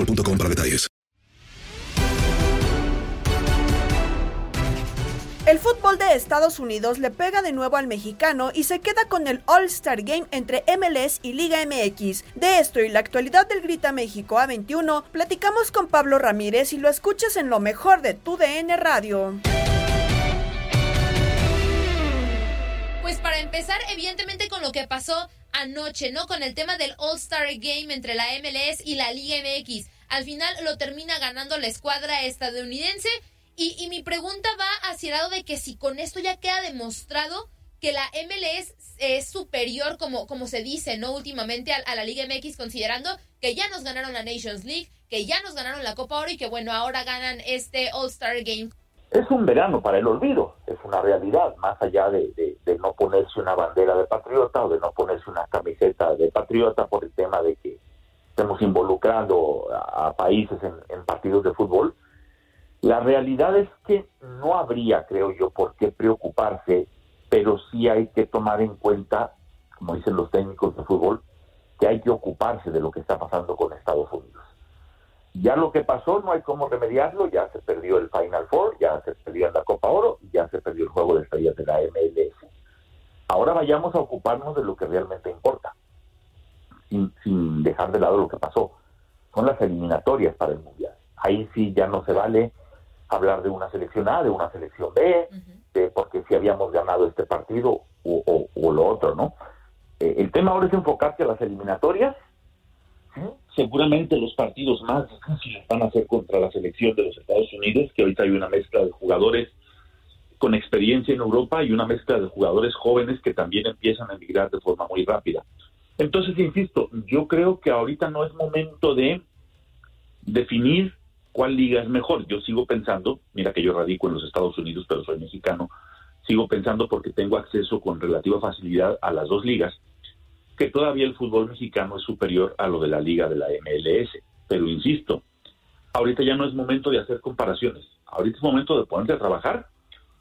boostmobile.com para detalles. El fútbol de Estados Unidos le pega de nuevo al mexicano y se queda con el All-Star Game entre MLS y Liga MX. De esto y la actualidad del Grita México A21, platicamos con Pablo Ramírez y lo escuchas en lo mejor de tu DN Radio. Pues para empezar, evidentemente con lo que pasó anoche, ¿no? Con el tema del All-Star Game entre la MLS y la Liga MX. Al final lo termina ganando la escuadra estadounidense. Y, y, mi pregunta va hacia el lado de que si con esto ya queda demostrado que la MLS es superior, como, como se dice, ¿no? Últimamente a, a, la Liga MX, considerando que ya nos ganaron la Nations League, que ya nos ganaron la Copa Oro y que, bueno, ahora ganan este All-Star Game. Es un verano para el olvido, es una realidad, más allá de, de, no ponerse una bandera de patriota o de no ponerse una camiseta de patriota por el tema de que estemos involucrando a, países en partidos de fútbol. La realidad es que no habría, creo yo, por qué preocuparse, pero sí hay que tomar en cuenta, como dicen los técnicos de fútbol, que hay que ocuparse de lo que está pasando con Estados Unidos. Ya lo que pasó no hay cómo remediarlo, ya se perdió el Final Four, ya se perdió la Copa Oro, ya se perdió el juego de estrellas de la MLS. Ahora vayamos a ocuparnos de lo que realmente importa, sin, sin dejar de lado lo que pasó. Son las eliminatorias para el Mundial. Ahí sí ya no se vale hablar de una selección A, de una selección B, uh -huh. de porque si habíamos ganado este partido o, o, o lo otro, ¿no? Eh, el tema ahora es enfocarse a las eliminatorias. Seguramente los partidos más difíciles van a ser contra la selección de los Estados Unidos, que ahorita hay una mezcla de jugadores con experiencia en Europa y una mezcla de jugadores jóvenes que también empiezan a emigrar de forma muy rápida. Entonces, insisto, yo creo que ahorita no es momento de definir cuál liga es mejor. Yo sigo pensando, mira que yo radico en los Estados Unidos, pero soy mexicano, sigo pensando porque tengo acceso con relativa facilidad a las dos ligas, que todavía el fútbol mexicano es superior a lo de la liga de la MLS. Pero insisto, ahorita ya no es momento de hacer comparaciones, ahorita es momento de ponerte a trabajar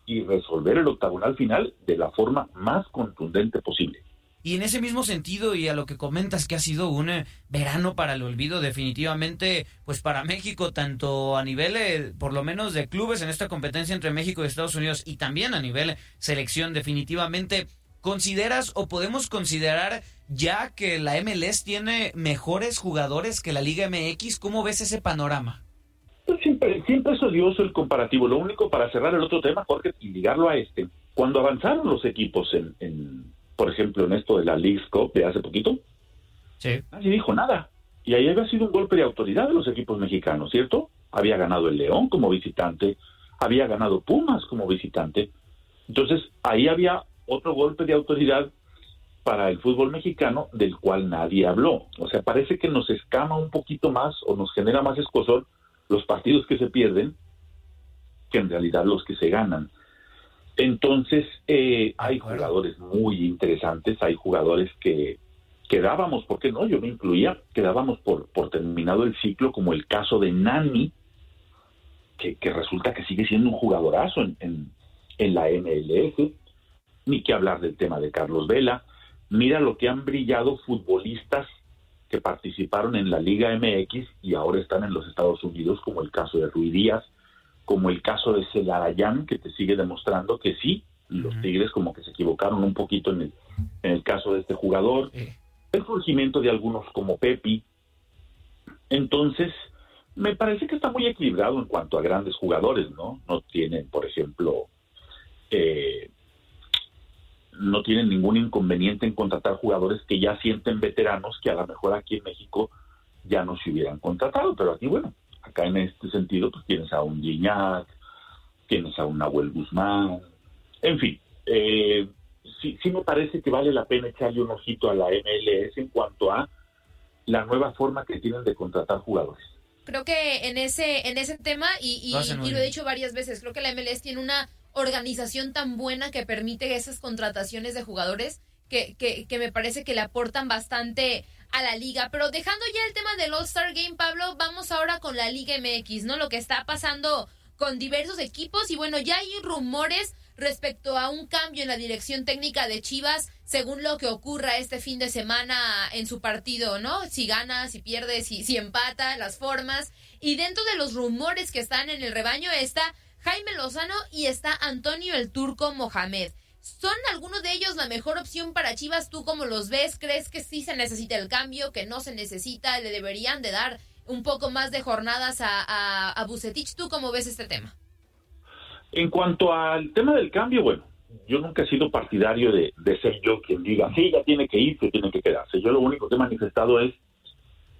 y resolver el octagonal final de la forma más contundente posible. Y en ese mismo sentido y a lo que comentas que ha sido un eh, verano para el olvido definitivamente, pues para México, tanto a nivel, eh, por lo menos de clubes en esta competencia entre México y Estados Unidos y también a nivel selección, definitivamente, ¿consideras o podemos considerar ya que la MLS tiene mejores jugadores que la Liga MX? ¿Cómo ves ese panorama? Pues siempre, siempre es odioso el comparativo. Lo único para cerrar el otro tema, Jorge, y ligarlo a este, cuando avanzaron los equipos en, en por ejemplo, en esto de la League's Cup de hace poquito, sí. nadie dijo nada. Y ahí había sido un golpe de autoridad de los equipos mexicanos, ¿cierto? Había ganado el León como visitante, había ganado Pumas como visitante. Entonces, ahí había otro golpe de autoridad para el fútbol mexicano del cual nadie habló. O sea, parece que nos escama un poquito más o nos genera más escosor los partidos que se pierden que en realidad los que se ganan. Entonces, eh, hay jugadores muy interesantes, hay jugadores que quedábamos, ¿por qué no? Yo me incluía, quedábamos por, por terminado el ciclo, como el caso de Nani, que, resulta que sigue siendo un jugadorazo en, en, en la MLS, ni que hablar del tema de Carlos Vela. Mira lo que han brillado futbolistas que participaron en la Liga MX y ahora están en los Estados Unidos, como el caso de Rui Díaz, como el caso de Celarayán, que te sigue demostrando que sí, los Tigres como que se equivocaron un poquito en el, en el caso de este jugador. El surgimiento de algunos como Pepi. Entonces, me parece que está muy equilibrado en cuanto a grandes jugadores, ¿no? No tienen, por ejemplo, eh, no tienen ningún inconveniente en contratar jugadores que ya sienten veteranos que a lo mejor aquí en México ya no se hubieran contratado, pero aquí, bueno, acá en este sentido, pues tienes a un Gignac, tienes a un Nahuel Guzmán, en fin, eh, sí, sí me parece que vale la pena echarle un ojito a la MLS en cuanto a la nueva forma que tienen de contratar jugadores. Creo que en ese, en ese tema, y, y lo he dicho varias veces, creo que la MLS tiene una organización tan buena que permite esas contrataciones de jugadores que, que, que me parece que le aportan bastante a la liga. Pero dejando ya el tema del All-Star Game, Pablo, vamos ahora con la Liga MX, ¿no? Lo que está pasando con diversos equipos y bueno, ya hay rumores respecto a un cambio en la dirección técnica de Chivas según lo que ocurra este fin de semana en su partido, ¿no? Si gana, si pierde, si, si empata, las formas. Y dentro de los rumores que están en el rebaño está Jaime Lozano y está Antonio el Turco Mohamed. ¿Son algunos de ellos la mejor opción para Chivas? ¿Tú cómo los ves? ¿Crees que sí se necesita el cambio, que no se necesita? ¿Le deberían de dar un poco más de jornadas a, a, Bucetich? ¿Tú cómo ves este tema? En cuanto al tema del cambio, bueno, yo nunca he sido partidario de, de ser yo quien diga, sí, ya tiene que irse, tiene que quedarse. Yo lo único que he manifestado es,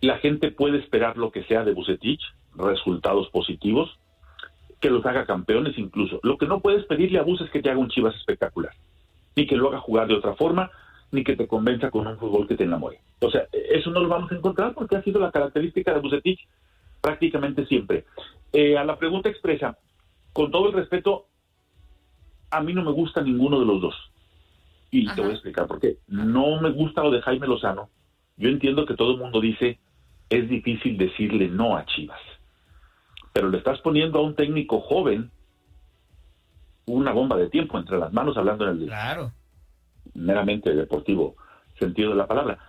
la gente puede esperar lo que sea de Bucetich, resultados positivos, que los haga campeones incluso. Lo que no puedes pedirle a Bus es que te haga un Chivas espectacular, ni que lo haga jugar de otra forma, ni que te convenza con un fútbol que te enamore. O sea, eso no lo vamos a encontrar porque ha sido la característica de Bucetich prácticamente siempre. Eh, a la pregunta expresa, con todo el respeto, a mí no me gusta ninguno de los dos. Y te voy a explicar por qué. No me gusta lo de Jaime Lozano. Yo entiendo que todo el mundo dice, es difícil decirle no a Chivas pero le estás poniendo a un técnico joven una bomba de tiempo entre las manos, hablando en el claro. meramente deportivo sentido de la palabra.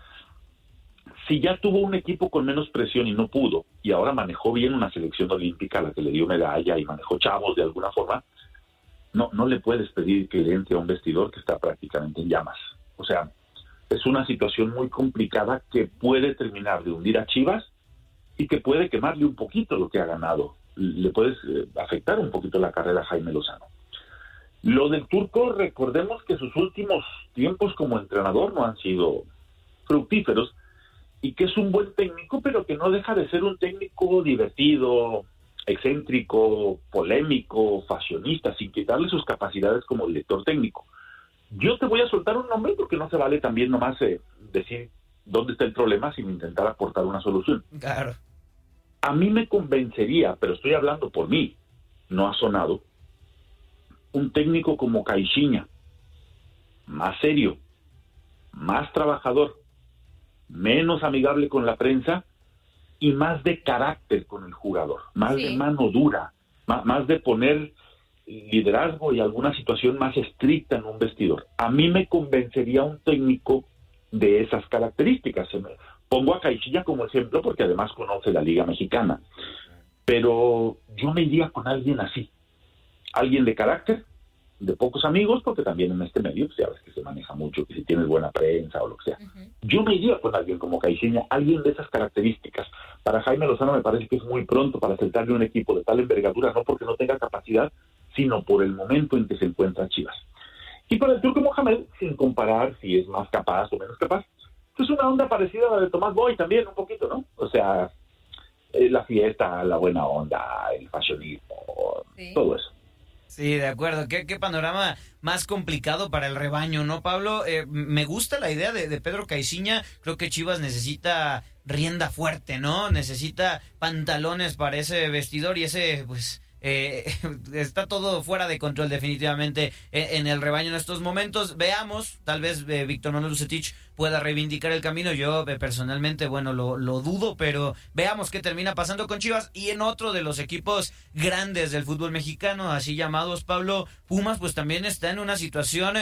Si ya tuvo un equipo con menos presión y no pudo, y ahora manejó bien una selección olímpica a la que le dio medalla y manejó chavos de alguna forma, no, no le puedes pedir que le entre a un vestidor que está prácticamente en llamas. O sea, es una situación muy complicada que puede terminar de hundir a Chivas y que puede quemarle un poquito lo que ha ganado. Le puede eh, afectar un poquito la carrera a Jaime Lozano. Lo del turco, recordemos que sus últimos tiempos como entrenador no han sido fructíferos y que es un buen técnico, pero que no deja de ser un técnico divertido, excéntrico, polémico, fashionista, sin quitarle sus capacidades como director técnico. Yo te voy a soltar un nombre porque no se vale también nomás eh, decir dónde está el problema sin intentar aportar una solución. Claro. A mí me convencería, pero estoy hablando por mí, no ha sonado, un técnico como Caixinha, más serio, más trabajador, menos amigable con la prensa y más de carácter con el jugador, más de mano dura, más, más, de poner liderazgo y alguna situación más estricta en un vestidor. A mí me convencería un técnico de esas características. Pongo a Caixilla como ejemplo porque además conoce la Liga Mexicana. Pero yo me iría con alguien así. Alguien de carácter, de pocos amigos, porque también en este medio, pues, sabes que se maneja mucho, que si tienes buena prensa o lo que sea. Yo me iría con alguien como Caixinha, alguien de esas características. Para Jaime Lozano me parece que es muy pronto para aceptarle un equipo de tal envergadura, no porque no tenga capacidad, sino por el momento en que se encuentra Chivas. Y para el Turco Mohamed, sin comparar si es más capaz o menos capaz, Es una onda parecida a la de Tomás Boy también, un poquito, ¿no? O sea, eh, la fiesta, la buena onda, el fashionismo, todo eso. Sí, de acuerdo. ¿Qué, qué panorama más complicado para el rebaño, ¿no, Pablo? Eh, me gusta la idea de, de Pedro Caiciña. Creo que Chivas necesita rienda fuerte, ¿no? Necesita pantalones para ese vestidor y ese, pues, eh, está todo fuera de control definitivamente en, el rebaño en estos momentos. Veamos, tal vez eh, Víctor Manuel Lucetich pueda reivindicar el camino. Yo eh, personalmente, bueno, lo, lo, dudo, pero veamos qué termina pasando con Chivas y en otro de los equipos grandes del fútbol mexicano, así llamados Pablo Pumas, pues también está en una situación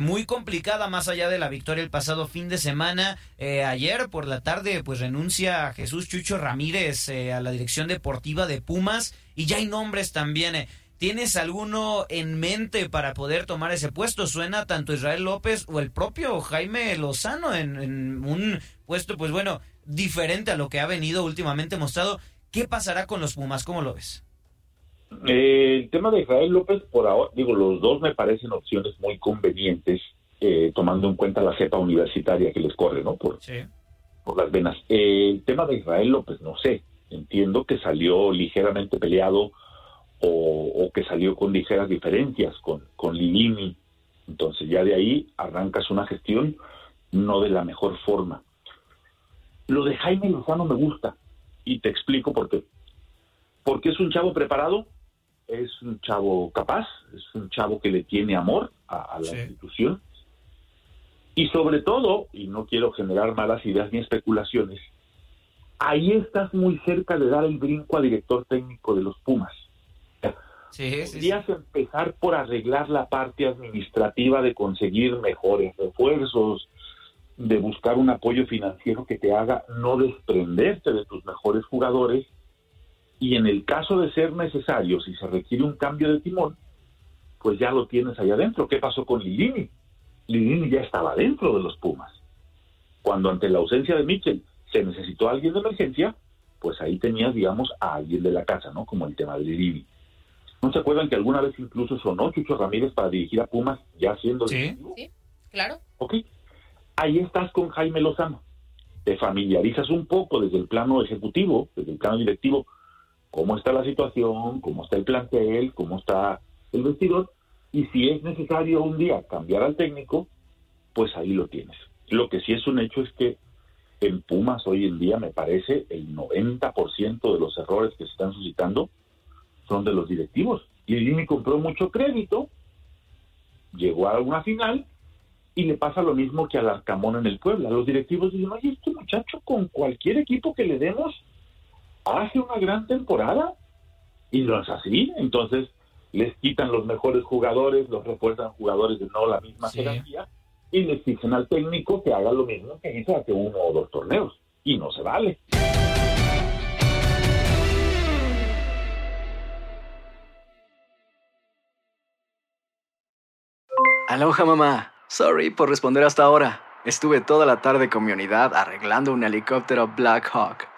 muy complicada más allá de la victoria el pasado fin de semana. ayer por la tarde, pues renuncia Jesús Chucho Ramírez a la dirección deportiva de Pumas y ya hay nombres también. Eh. ¿Tienes alguno en mente para poder tomar ese puesto? Suena tanto Israel López o el propio Jaime Lozano en, un puesto, pues bueno, diferente a lo que ha venido últimamente mostrado. ¿Qué pasará con los Pumas? ¿Cómo lo ves? Eh, el tema de Israel López, por ahora, digo, los dos me parecen opciones muy convenientes, eh, tomando en cuenta la cepa universitaria que les corre, ¿no? Por, por las venas. el tema de Israel López, no sé. Entiendo que salió ligeramente peleado o, que salió con ligeras diferencias con, con Lilini. Entonces ya de ahí arrancas una gestión no de la mejor forma. Lo de Jaime Lozano me gusta y te explico por qué. Porque es un chavo preparado, es un chavo capaz, es un chavo que le tiene amor a, la institución. Y sobre todo, y no quiero generar malas ideas ni especulaciones, ahí estás muy cerca de dar el brinco a director técnico de los Pumas. Sí, Podrías empezar por arreglar la parte administrativa de conseguir mejores refuerzos, de buscar un apoyo financiero que te haga no desprenderte de tus mejores jugadores y en el caso de ser necesario, si se requiere un cambio de timón, pues ya lo tienes ahí adentro. ¿Qué pasó con Lilini? Lilini ya estaba dentro de los Pumas. Cuando ante la ausencia de Mitchell se necesitó alguien de emergencia, pues ahí tenías, digamos, a alguien de la casa, ¿no? Como el tema de Lili. ¿No se acuerdan que alguna vez incluso sonó Chucho Ramírez para dirigir a Pumas ya siendo Sí, sí, claro. Ok. Ahí estás con Jaime Lozano. Te familiarizas un poco desde el plano ejecutivo, desde el plano directivo, cómo está la situación, cómo está el plantel, cómo está el vestidor, y si es necesario un día cambiar al técnico, pues ahí lo tienes. Lo que sí es un hecho es que en Pumas hoy en día me parece el 90% de los errores que se están suscitando son de los directivos. Y Jimmy compró mucho crédito, llegó a una final y le pasa lo mismo que al Arcamón en el Puebla. Los directivos dicen, oye, este muchacho con cualquier equipo que le demos hace una gran temporada. Y no es así. Entonces les quitan los mejores jugadores, los refuerzan jugadores de no la misma jerarquía y le exigen al técnico que haga lo mismo que hizo hace uno o dos torneos. Y no se vale. Aloha mamá. Sorry por responder hasta ahora. Estuve toda la tarde con mi unidad arreglando un helicóptero Black Hawk.